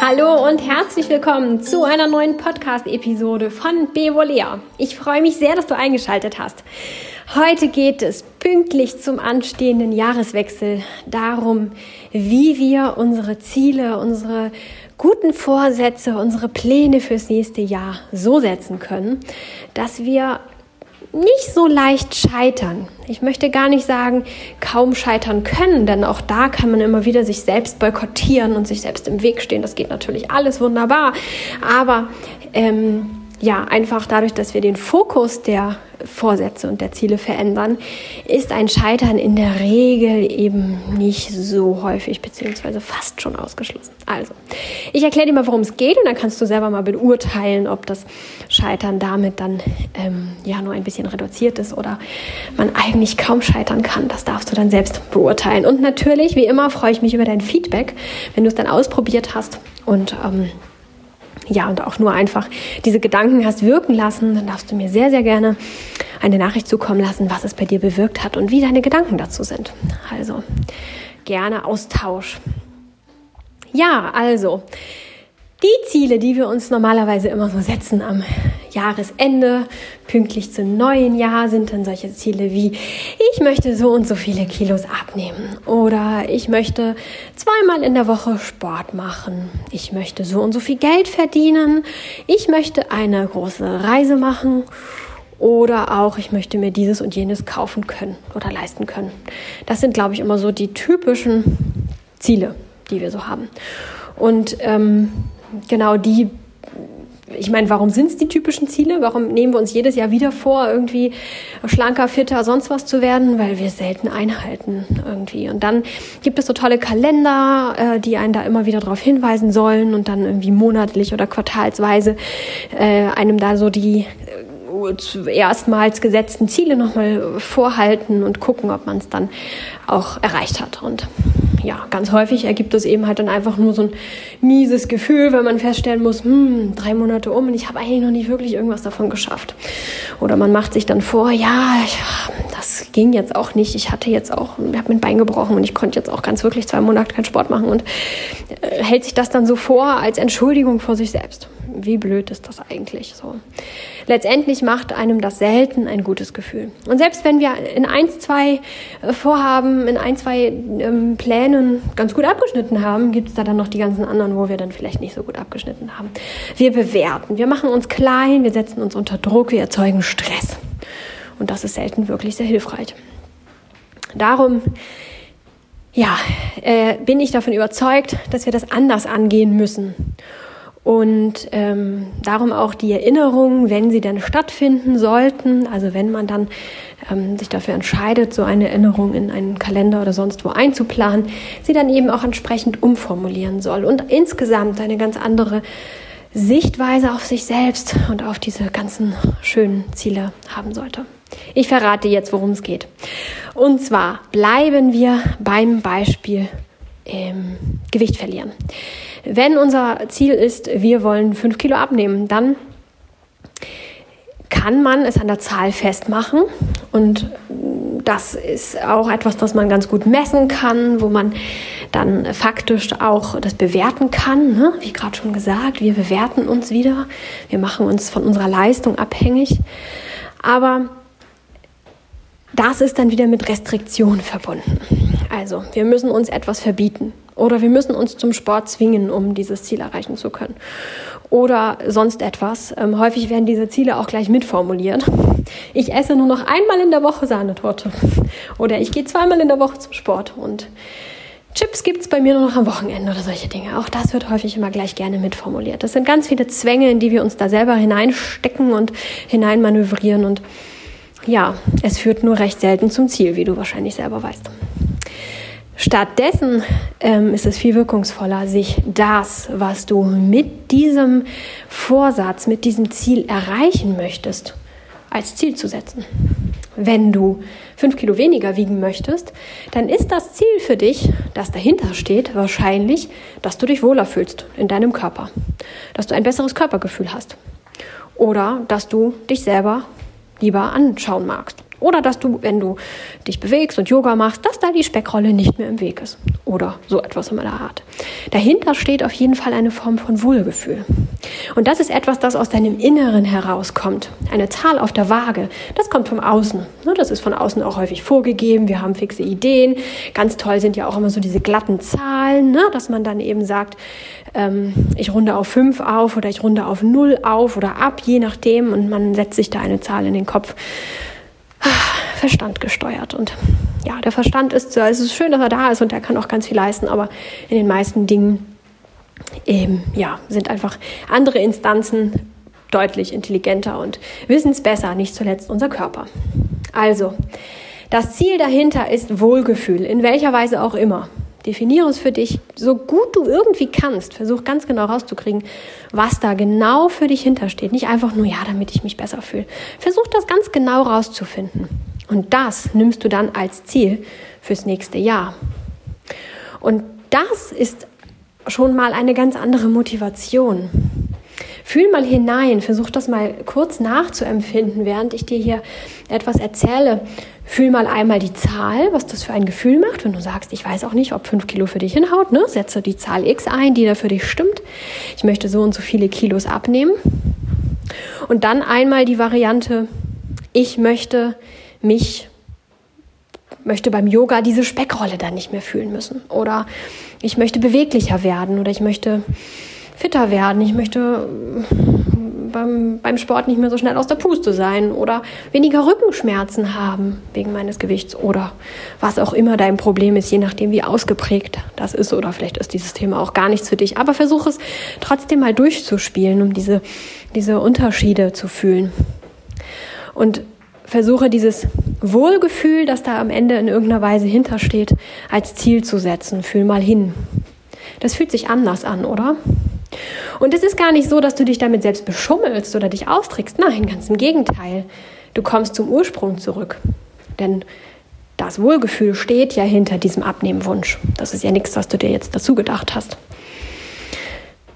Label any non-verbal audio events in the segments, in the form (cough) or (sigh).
Hallo und herzlich willkommen zu einer neuen Podcast-Episode von Bevolea. Ich freue mich sehr, dass du eingeschaltet hast. Heute geht es pünktlich zum anstehenden Jahreswechsel darum, wie wir unsere Ziele, unsere guten Vorsätze, unsere Pläne fürs nächste Jahr so setzen können, dass wir nicht so leicht scheitern. Ich möchte gar nicht sagen, kaum scheitern können, denn auch da kann man immer wieder sich selbst boykottieren und sich selbst im Weg stehen. Das geht natürlich alles wunderbar, aber ähm, ja, einfach dadurch, dass wir den Fokus der Vorsätze und der Ziele verändern, ist ein Scheitern in der Regel eben nicht so häufig beziehungsweise fast schon ausgeschlossen. Also, ich erkläre dir mal, worum es geht und dann kannst du selber mal beurteilen, ob das Scheitern damit dann ähm, ja nur ein bisschen reduziert ist oder man eigentlich kaum scheitern kann. Das darfst du dann selbst beurteilen. Und natürlich, wie immer, freue ich mich über dein Feedback, wenn du es dann ausprobiert hast und ähm, ja, und auch nur einfach diese Gedanken hast wirken lassen, dann darfst du mir sehr, sehr gerne eine Nachricht zukommen lassen, was es bei dir bewirkt hat und wie deine Gedanken dazu sind. Also gerne Austausch. Ja, also die Ziele, die wir uns normalerweise immer so setzen am Jahresende, pünktlich zum neuen Jahr, sind dann solche Ziele wie, ich möchte so und so viele Kilos abnehmen oder ich möchte zweimal in der Woche Sport machen, ich möchte so und so viel Geld verdienen, ich möchte eine große Reise machen oder auch ich möchte mir dieses und jenes kaufen können oder leisten können. Das sind, glaube ich, immer so die typischen Ziele, die wir so haben. Und ähm, genau die ich meine, warum sind es die typischen Ziele? Warum nehmen wir uns jedes Jahr wieder vor, irgendwie schlanker, fitter, sonst was zu werden? Weil wir selten einhalten irgendwie. Und dann gibt es so tolle Kalender, äh, die einen da immer wieder darauf hinweisen sollen und dann irgendwie monatlich oder quartalsweise äh, einem da so die äh, erstmals gesetzten Ziele nochmal vorhalten und gucken, ob man es dann auch erreicht hat. Und ja, ganz häufig ergibt es eben halt dann einfach nur so ein mieses Gefühl, wenn man feststellen muss, hm, drei Monate um und ich habe eigentlich noch nicht wirklich irgendwas davon geschafft. Oder man macht sich dann vor, ja, ich, das ging jetzt auch nicht. Ich hatte jetzt auch, ich habe mein Bein gebrochen und ich konnte jetzt auch ganz wirklich zwei Monate keinen Sport machen und äh, hält sich das dann so vor als Entschuldigung vor sich selbst. Wie blöd ist das eigentlich so? Letztendlich macht einem das selten ein gutes Gefühl. Und selbst wenn wir in eins, zwei äh, Vorhaben, in ein, zwei ähm, Plänen ganz gut abgeschnitten haben, gibt es da dann noch die ganzen anderen, wo wir dann vielleicht nicht so gut abgeschnitten haben. Wir bewerten, wir machen uns klein, wir setzen uns unter Druck, wir erzeugen Stress. Und das ist selten wirklich sehr hilfreich. Darum ja, äh, bin ich davon überzeugt, dass wir das anders angehen müssen. Und ähm, darum auch die Erinnerungen, wenn sie dann stattfinden sollten, also wenn man dann ähm, sich dafür entscheidet, so eine Erinnerung in einen Kalender oder sonst wo einzuplanen, sie dann eben auch entsprechend umformulieren soll und insgesamt eine ganz andere Sichtweise auf sich selbst und auf diese ganzen schönen Ziele haben sollte. Ich verrate jetzt, worum es geht. Und zwar bleiben wir beim Beispiel ähm, Gewicht verlieren. Wenn unser Ziel ist, wir wollen fünf Kilo abnehmen, dann kann man es an der Zahl festmachen und das ist auch etwas, das man ganz gut messen kann, wo man dann faktisch auch das bewerten kann. Ne? Wie gerade schon gesagt, wir bewerten uns wieder, wir machen uns von unserer Leistung abhängig. Aber das ist dann wieder mit Restriktion verbunden. Also, wir müssen uns etwas verbieten. Oder wir müssen uns zum Sport zwingen, um dieses Ziel erreichen zu können. Oder sonst etwas. Ähm, häufig werden diese Ziele auch gleich mitformuliert. Ich esse nur noch einmal in der Woche Sahnetorte. Oder ich gehe zweimal in der Woche zum Sport. Und Chips gibt es bei mir nur noch am Wochenende oder solche Dinge. Auch das wird häufig immer gleich gerne mitformuliert. Das sind ganz viele Zwänge, in die wir uns da selber hineinstecken und hineinmanövrieren. Und ja, es führt nur recht selten zum Ziel, wie du wahrscheinlich selber weißt. Stattdessen ähm, ist es viel wirkungsvoller, sich das, was du mit diesem Vorsatz, mit diesem Ziel erreichen möchtest, als Ziel zu setzen. Wenn du fünf Kilo weniger wiegen möchtest, dann ist das Ziel für dich, das dahinter steht, wahrscheinlich, dass du dich wohler fühlst in deinem Körper, dass du ein besseres Körpergefühl hast oder dass du dich selber lieber anschauen magst Oder dass du, wenn du dich bewegst und Yoga machst, dass da die Speckrolle nicht mehr im Weg ist. Oder so etwas in meiner Art. Dahinter steht auf jeden Fall eine Form von Wohlgefühl. Und das ist etwas, das aus deinem Inneren herauskommt. Eine Zahl auf der Waage, das kommt vom Außen. Ne, das ist von außen auch häufig vorgegeben. Wir haben fixe Ideen. Ganz toll sind ja auch immer so diese glatten Zahlen, ne, dass man dann eben sagt, ähm, ich runde auf fünf auf oder ich runde auf null auf oder ab, je nachdem. Und man setzt sich da eine Zahl in den Kopf. Verstand gesteuert. Und ja, der Verstand ist, es ist schön, dass er da ist und er kann auch ganz viel leisten, aber in den meisten Dingen eben, ja, sind einfach andere Instanzen deutlich intelligenter und wissen es besser, nicht zuletzt unser Körper. Also, das Ziel dahinter ist Wohlgefühl, in welcher Weise auch immer. Definiere es für dich so gut du irgendwie kannst. Versuch ganz genau rauszukriegen, was da genau für dich hintersteht. Nicht einfach nur, ja, damit ich mich besser fühle. Versuch das ganz genau rauszufinden. Und das nimmst du dann als Ziel fürs nächste Jahr. Und das ist schon mal eine ganz andere Motivation. Fühl mal hinein, versuch das mal kurz nachzuempfinden, während ich dir hier etwas erzähle. Fühl mal einmal die Zahl, was das für ein Gefühl macht. Wenn du sagst, ich weiß auch nicht, ob fünf Kilo für dich hinhaut, ne? setze die Zahl X ein, die da für dich stimmt. Ich möchte so und so viele Kilos abnehmen. Und dann einmal die Variante, ich möchte mich möchte beim Yoga diese Speckrolle dann nicht mehr fühlen müssen. Oder ich möchte beweglicher werden oder ich möchte fitter werden. Ich möchte beim, beim Sport nicht mehr so schnell aus der Puste sein oder weniger Rückenschmerzen haben wegen meines Gewichts oder was auch immer dein Problem ist, je nachdem, wie ausgeprägt das ist oder vielleicht ist dieses Thema auch gar nichts für dich. Aber versuch es trotzdem mal durchzuspielen, um diese, diese Unterschiede zu fühlen. Und versuche dieses Wohlgefühl, das da am Ende in irgendeiner Weise hintersteht, als Ziel zu setzen. Fühl mal hin. Das fühlt sich anders an, oder? Und es ist gar nicht so, dass du dich damit selbst beschummelst oder dich austrickst. Nein, ganz im Gegenteil. Du kommst zum Ursprung zurück. Denn das Wohlgefühl steht ja hinter diesem Abnehmwunsch. Das ist ja nichts, was du dir jetzt dazu gedacht hast.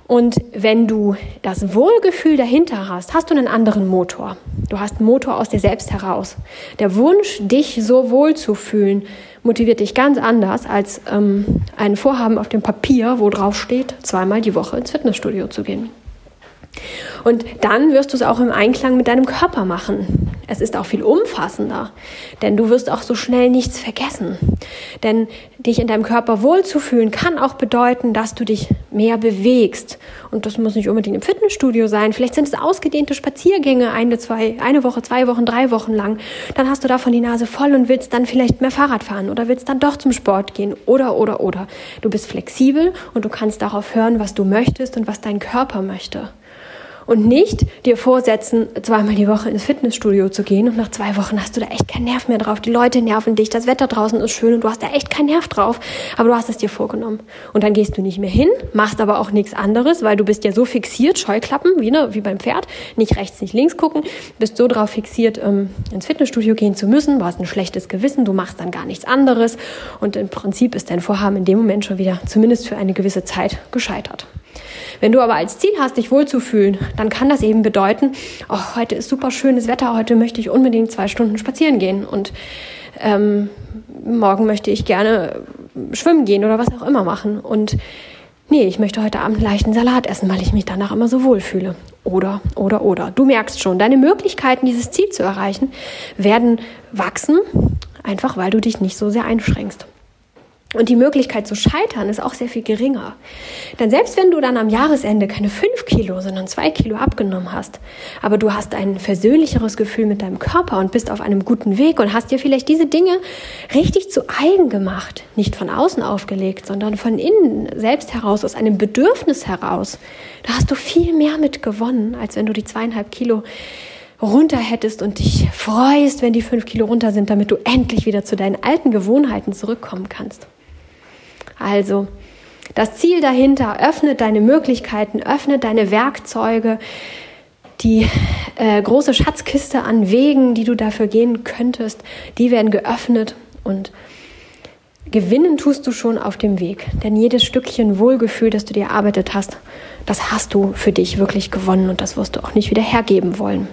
Und wenn du das Wohlgefühl dahinter hast, hast du einen anderen Motor. Du hast einen Motor aus dir selbst heraus. Der Wunsch, dich so wohl zu fühlen, motiviert dich ganz anders als ähm, ein Vorhaben auf dem Papier, wo drauf steht, zweimal die Woche ins Fitnessstudio zu gehen. Und dann wirst du es auch im Einklang mit deinem Körper machen. Es ist auch viel umfassender, denn du wirst auch so schnell nichts vergessen. Denn dich in deinem Körper wohlzufühlen kann auch bedeuten, dass du dich mehr bewegst. Und das muss nicht unbedingt im Fitnessstudio sein. Vielleicht sind es ausgedehnte Spaziergänge eine, zwei, eine Woche, zwei Wochen, drei Wochen lang. Dann hast du davon die Nase voll und willst dann vielleicht mehr Fahrrad fahren oder willst dann doch zum Sport gehen oder, oder, oder. Du bist flexibel und du kannst darauf hören, was du möchtest und was dein Körper möchte und nicht dir vorsetzen, zweimal die Woche ins Fitnessstudio zu gehen und nach zwei Wochen hast du da echt keinen Nerv mehr drauf. Die Leute nerven dich, das Wetter draußen ist schön und du hast da echt keinen Nerv drauf, aber du hast es dir vorgenommen. Und dann gehst du nicht mehr hin, machst aber auch nichts anderes, weil du bist ja so fixiert, Scheuklappen, wie, ne, wie beim Pferd, nicht rechts, nicht links gucken, bist so drauf fixiert, ähm, ins Fitnessstudio gehen zu müssen, du hast ein schlechtes Gewissen, du machst dann gar nichts anderes und im Prinzip ist dein Vorhaben in dem Moment schon wieder, zumindest für eine gewisse Zeit, gescheitert. Wenn du aber als Ziel hast, dich wohlzufühlen, dann kann das eben bedeuten, oh, heute ist super schönes Wetter, heute möchte ich unbedingt zwei Stunden spazieren gehen und ähm, morgen möchte ich gerne schwimmen gehen oder was auch immer machen. Und nee, ich möchte heute Abend leichten Salat essen, weil ich mich danach immer so wohlfühle. Oder, oder, oder. Du merkst schon, deine Möglichkeiten, dieses Ziel zu erreichen, werden wachsen, einfach weil du dich nicht so sehr einschränkst. Und die Möglichkeit zu scheitern ist auch sehr viel geringer. Denn selbst wenn du dann am Jahresende keine fünf Kilo, sondern zwei Kilo abgenommen hast, aber du hast ein versöhnlicheres Gefühl mit deinem Körper und bist auf einem guten Weg und hast dir vielleicht diese Dinge richtig zu eigen gemacht, nicht von außen aufgelegt, sondern von innen selbst heraus, aus einem Bedürfnis heraus, da hast du viel mehr mit gewonnen, als wenn du die zweieinhalb Kilo runter hättest und dich freust, wenn die fünf Kilo runter sind, damit du endlich wieder zu deinen alten Gewohnheiten zurückkommen kannst. Also, das Ziel dahinter öffnet deine Möglichkeiten, öffnet deine Werkzeuge, die äh, große Schatzkiste an Wegen, die du dafür gehen könntest, die werden geöffnet und gewinnen tust du schon auf dem Weg. Denn jedes Stückchen Wohlgefühl, das du dir erarbeitet hast, das hast du für dich wirklich gewonnen und das wirst du auch nicht wieder hergeben wollen.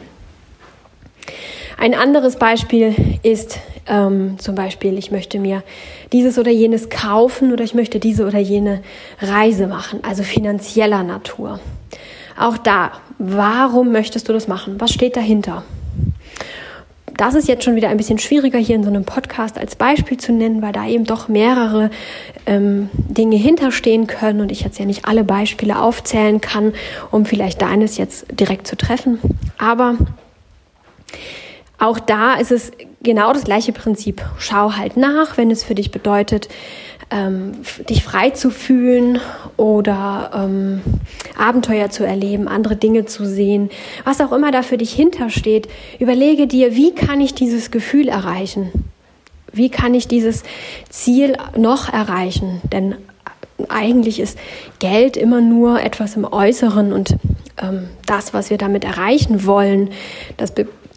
Ein anderes Beispiel ist ähm, zum Beispiel, ich möchte mir dieses oder jenes kaufen oder ich möchte diese oder jene Reise machen, also finanzieller Natur. Auch da, warum möchtest du das machen? Was steht dahinter? Das ist jetzt schon wieder ein bisschen schwieriger hier in so einem Podcast als Beispiel zu nennen, weil da eben doch mehrere ähm, Dinge hinterstehen können und ich jetzt ja nicht alle Beispiele aufzählen kann, um vielleicht deines jetzt direkt zu treffen. Aber auch da ist es genau das gleiche Prinzip. Schau halt nach, wenn es für dich bedeutet, ähm, dich frei zu fühlen oder ähm, Abenteuer zu erleben, andere Dinge zu sehen, was auch immer da für dich hintersteht. Überlege dir, wie kann ich dieses Gefühl erreichen? Wie kann ich dieses Ziel noch erreichen? Denn eigentlich ist Geld immer nur etwas im Äußeren und ähm, das, was wir damit erreichen wollen, das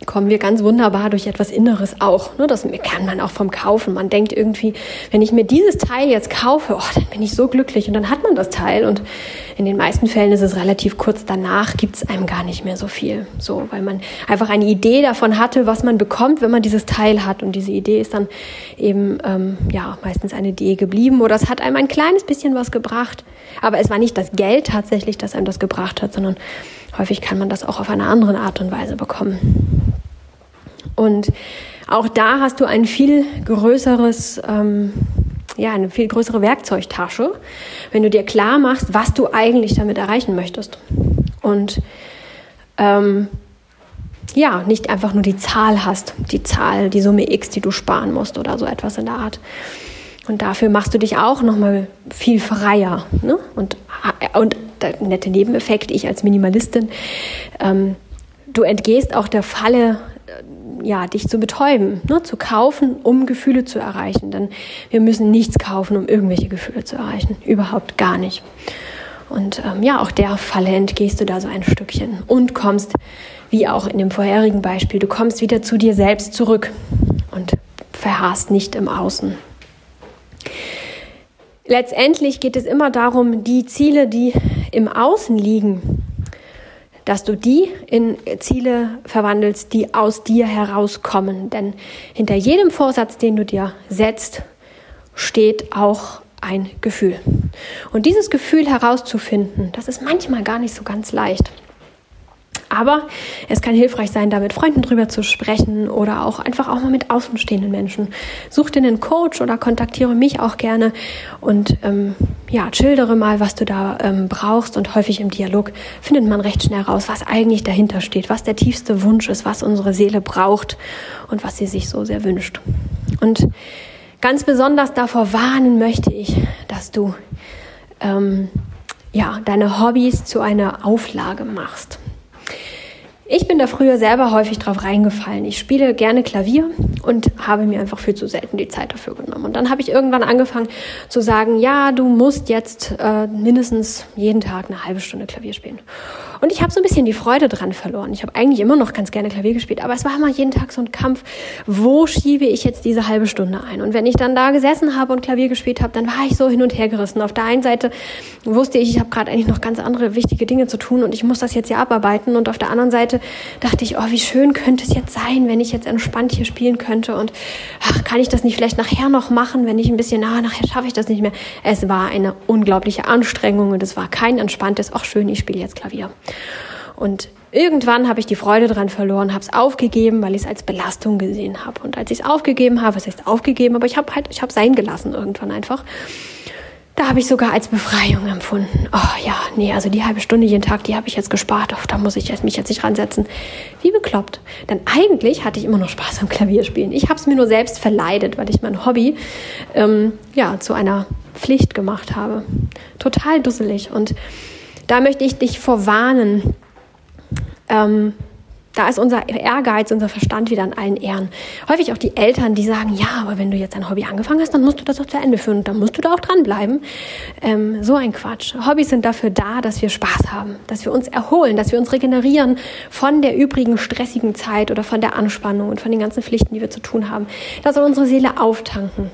kommen wir ganz wunderbar durch etwas Inneres auch. Ne? Das kann man auch vom Kaufen. Man denkt irgendwie, wenn ich mir dieses Teil jetzt kaufe, oh, dann bin ich so glücklich und dann hat man das Teil. Und in den meisten Fällen ist es relativ kurz danach, gibt es einem gar nicht mehr so viel. So, weil man einfach eine Idee davon hatte, was man bekommt, wenn man dieses Teil hat. Und diese Idee ist dann eben ähm, ja meistens eine Idee geblieben oder es hat einem ein kleines bisschen was gebracht. Aber es war nicht das Geld tatsächlich, das einem das gebracht hat, sondern häufig kann man das auch auf eine andere Art und Weise bekommen. Und auch da hast du ein viel größeres, ähm, ja, eine viel größere Werkzeugtasche, wenn du dir klar machst, was du eigentlich damit erreichen möchtest. Und ähm, ja, nicht einfach nur die Zahl hast, die Zahl, die Summe X, die du sparen musst oder so etwas in der Art. Und dafür machst du dich auch nochmal viel freier. Ne? Und, und der nette Nebeneffekt, ich als Minimalistin, ähm, du entgehst auch der Falle, äh, ja, dich zu betäuben, ne? zu kaufen, um Gefühle zu erreichen. Denn wir müssen nichts kaufen, um irgendwelche Gefühle zu erreichen. Überhaupt gar nicht. Und ähm, ja, auch der Falle entgehst du da so ein Stückchen und kommst, wie auch in dem vorherigen Beispiel, du kommst wieder zu dir selbst zurück und verharrst nicht im Außen. Letztendlich geht es immer darum, die Ziele, die im Außen liegen, dass du die in Ziele verwandelst, die aus dir herauskommen. Denn hinter jedem Vorsatz, den du dir setzt, steht auch ein Gefühl. Und dieses Gefühl herauszufinden, das ist manchmal gar nicht so ganz leicht. Aber es kann hilfreich sein, da mit Freunden drüber zu sprechen oder auch einfach auch mal mit außenstehenden Menschen. Such dir einen Coach oder kontaktiere mich auch gerne und ähm, ja, schildere mal, was du da ähm, brauchst. Und häufig im Dialog findet man recht schnell raus, was eigentlich dahinter steht, was der tiefste Wunsch ist, was unsere Seele braucht und was sie sich so sehr wünscht. Und ganz besonders davor warnen möchte ich, dass du ähm, ja, deine Hobbys zu einer Auflage machst. Ich bin da früher selber häufig drauf reingefallen. Ich spiele gerne Klavier und habe mir einfach viel zu selten die Zeit dafür genommen. Und dann habe ich irgendwann angefangen zu sagen, ja, du musst jetzt äh, mindestens jeden Tag eine halbe Stunde Klavier spielen. Und ich habe so ein bisschen die Freude dran verloren. Ich habe eigentlich immer noch ganz gerne Klavier gespielt, aber es war immer jeden Tag so ein Kampf, wo schiebe ich jetzt diese halbe Stunde ein? Und wenn ich dann da gesessen habe und Klavier gespielt habe, dann war ich so hin und her gerissen. Auf der einen Seite wusste ich, ich habe gerade eigentlich noch ganz andere wichtige Dinge zu tun und ich muss das jetzt ja abarbeiten. Und auf der anderen Seite dachte ich, oh, wie schön könnte es jetzt sein, wenn ich jetzt entspannt hier spielen könnte. Und ach, kann ich das nicht vielleicht nachher noch machen, wenn ich ein bisschen, na, nachher schaffe ich das nicht mehr. Es war eine unglaubliche Anstrengung und es war kein entspanntes, ach schön, ich spiele jetzt Klavier. Und irgendwann habe ich die Freude daran verloren, habe es aufgegeben, weil ich es als Belastung gesehen habe. Und als ich es aufgegeben habe, was heißt aufgegeben, aber ich habe halt, ich habe sein gelassen irgendwann einfach. Da habe ich sogar als Befreiung empfunden. Oh ja, nee, also die halbe Stunde jeden Tag, die habe ich jetzt gespart. Oh, da muss ich jetzt, mich jetzt nicht ransetzen. Wie bekloppt. Denn eigentlich hatte ich immer noch Spaß am Klavierspielen. Ich habe es mir nur selbst verleidet, weil ich mein Hobby ähm, ja zu einer Pflicht gemacht habe. Total dusselig. Und da möchte ich dich vorwarnen, ähm, da ist unser Ehrgeiz, unser Verstand wieder an allen Ehren. Häufig auch die Eltern, die sagen, ja, aber wenn du jetzt ein Hobby angefangen hast, dann musst du das auch zu Ende führen und dann musst du da auch dranbleiben. Ähm, so ein Quatsch. Hobbys sind dafür da, dass wir Spaß haben, dass wir uns erholen, dass wir uns regenerieren von der übrigen stressigen Zeit oder von der Anspannung und von den ganzen Pflichten, die wir zu tun haben. Da soll unsere Seele auftanken.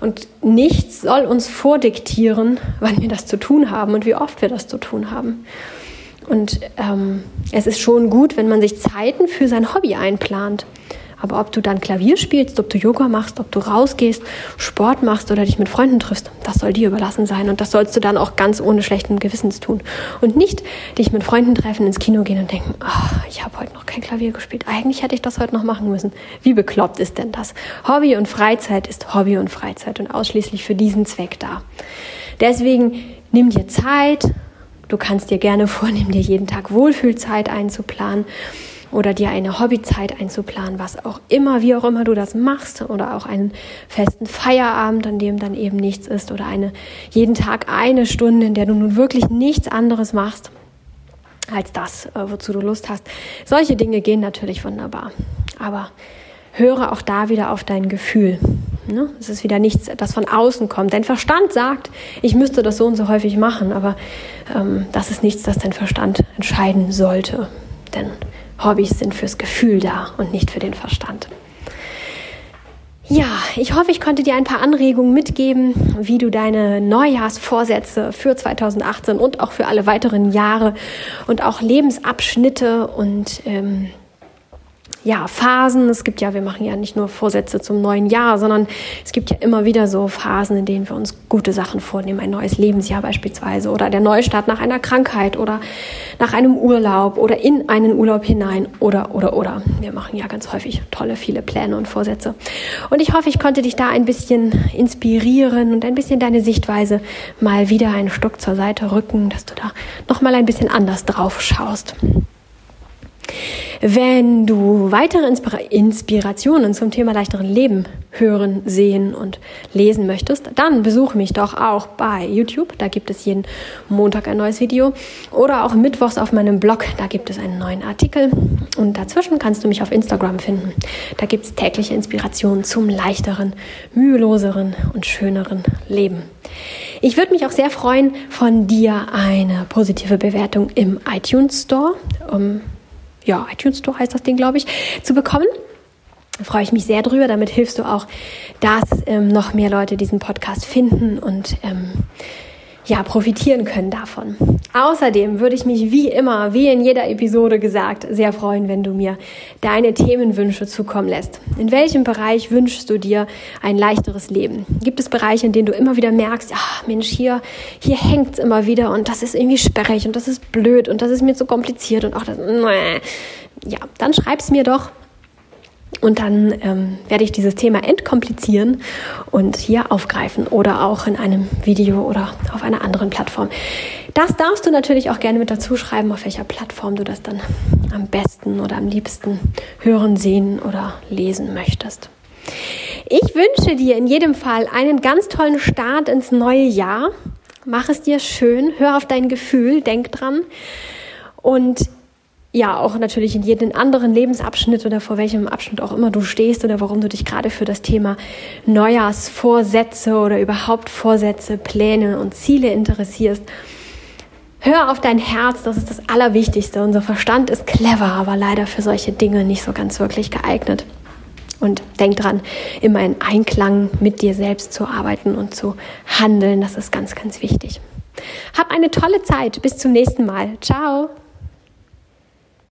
Und nichts soll uns vordiktieren, wann wir das zu tun haben und wie oft wir das zu tun haben. Und ähm, es ist schon gut, wenn man sich Zeiten für sein Hobby einplant. Aber ob du dann Klavier spielst, ob du Yoga machst, ob du rausgehst, Sport machst oder dich mit Freunden triffst, das soll dir überlassen sein. Und das sollst du dann auch ganz ohne schlechten Gewissens tun. Und nicht dich mit Freunden treffen, ins Kino gehen und denken, oh, ich habe heute noch kein Klavier gespielt. Eigentlich hätte ich das heute noch machen müssen. Wie bekloppt ist denn das? Hobby und Freizeit ist Hobby und Freizeit und ausschließlich für diesen Zweck da. Deswegen nimm dir Zeit. Du kannst dir gerne (laughs) vornehmen, dir jeden Tag Wohlfühlzeit einzuplanen oder dir eine Hobbyzeit einzuplanen, was auch immer, wie auch immer du das machst oder auch einen festen Feierabend, an dem dann eben nichts ist oder eine jeden Tag eine Stunde, in der du nun wirklich nichts anderes machst als das, äh, wozu du Lust hast. Solche Dinge gehen natürlich wunderbar, aber höre auch da wieder auf dein Gefühl. Ne? Es ist wieder nichts, das von außen kommt. Dein Verstand sagt, ich müsste das so und so häufig machen, aber ähm, das ist nichts, das dein Verstand entscheiden sollte. Denn Hobbys sind fürs Gefühl da und nicht für den Verstand. Ja, ich hoffe, ich konnte dir ein paar Anregungen mitgeben, wie du deine Neujahrsvorsätze für 2018 und auch für alle weiteren Jahre und auch Lebensabschnitte und ähm, ja, Phasen. Es gibt ja, wir machen ja nicht nur Vorsätze zum neuen Jahr, sondern es gibt ja immer wieder so Phasen, in denen wir uns gute Sachen vornehmen. Ein neues Lebensjahr beispielsweise oder der Neustart nach einer Krankheit oder nach einem Urlaub oder in einen Urlaub hinein oder, oder, oder. Wir machen ja ganz häufig tolle, viele Pläne und Vorsätze. Und ich hoffe, ich konnte dich da ein bisschen inspirieren und ein bisschen deine Sichtweise mal wieder einen Stück zur Seite rücken, dass du da nochmal ein bisschen anders drauf schaust. Wenn du weitere Inspirationen zum Thema leichteren Leben hören, sehen und lesen möchtest, dann besuche mich doch auch bei YouTube. Da gibt es jeden Montag ein neues Video. Oder auch mittwochs auf meinem Blog. Da gibt es einen neuen Artikel. Und dazwischen kannst du mich auf Instagram finden. Da gibt es tägliche Inspirationen zum leichteren, müheloseren und schöneren Leben. Ich würde mich auch sehr freuen, von dir eine positive Bewertung im iTunes Store. Um ja, iTunes Store heißt das Ding, glaube ich, zu bekommen. Da freue ich mich sehr drüber. Damit hilfst du auch, dass ähm, noch mehr Leute diesen Podcast finden und ähm, ja, profitieren können davon. Außerdem würde ich mich wie immer, wie in jeder Episode gesagt, sehr freuen, wenn du mir deine Themenwünsche zukommen lässt. In welchem Bereich wünschst du dir ein leichteres Leben? Gibt es Bereiche, in denen du immer wieder merkst, ach Mensch, hier, hier hängt es immer wieder und das ist irgendwie sperrig und das ist blöd und das ist mir zu kompliziert und auch das, ja, dann schreib es mir doch und dann ähm, werde ich dieses Thema entkomplizieren und hier aufgreifen oder auch in einem Video oder auf einer anderen Plattform. Das darfst du natürlich auch gerne mit dazu schreiben, auf welcher Plattform du das dann am besten oder am liebsten hören, sehen oder lesen möchtest. Ich wünsche dir in jedem Fall einen ganz tollen Start ins neue Jahr. Mach es dir schön, hör auf dein Gefühl, denk dran. Und ja auch natürlich in jedem anderen Lebensabschnitt oder vor welchem Abschnitt auch immer du stehst oder warum du dich gerade für das Thema Neujahrsvorsätze oder überhaupt Vorsätze, Pläne und Ziele interessierst. Hör auf dein Herz, das ist das Allerwichtigste. Unser Verstand ist clever, aber leider für solche Dinge nicht so ganz wirklich geeignet. Und denk dran, immer in Einklang mit dir selbst zu arbeiten und zu handeln. Das ist ganz, ganz wichtig. Hab eine tolle Zeit. Bis zum nächsten Mal. Ciao.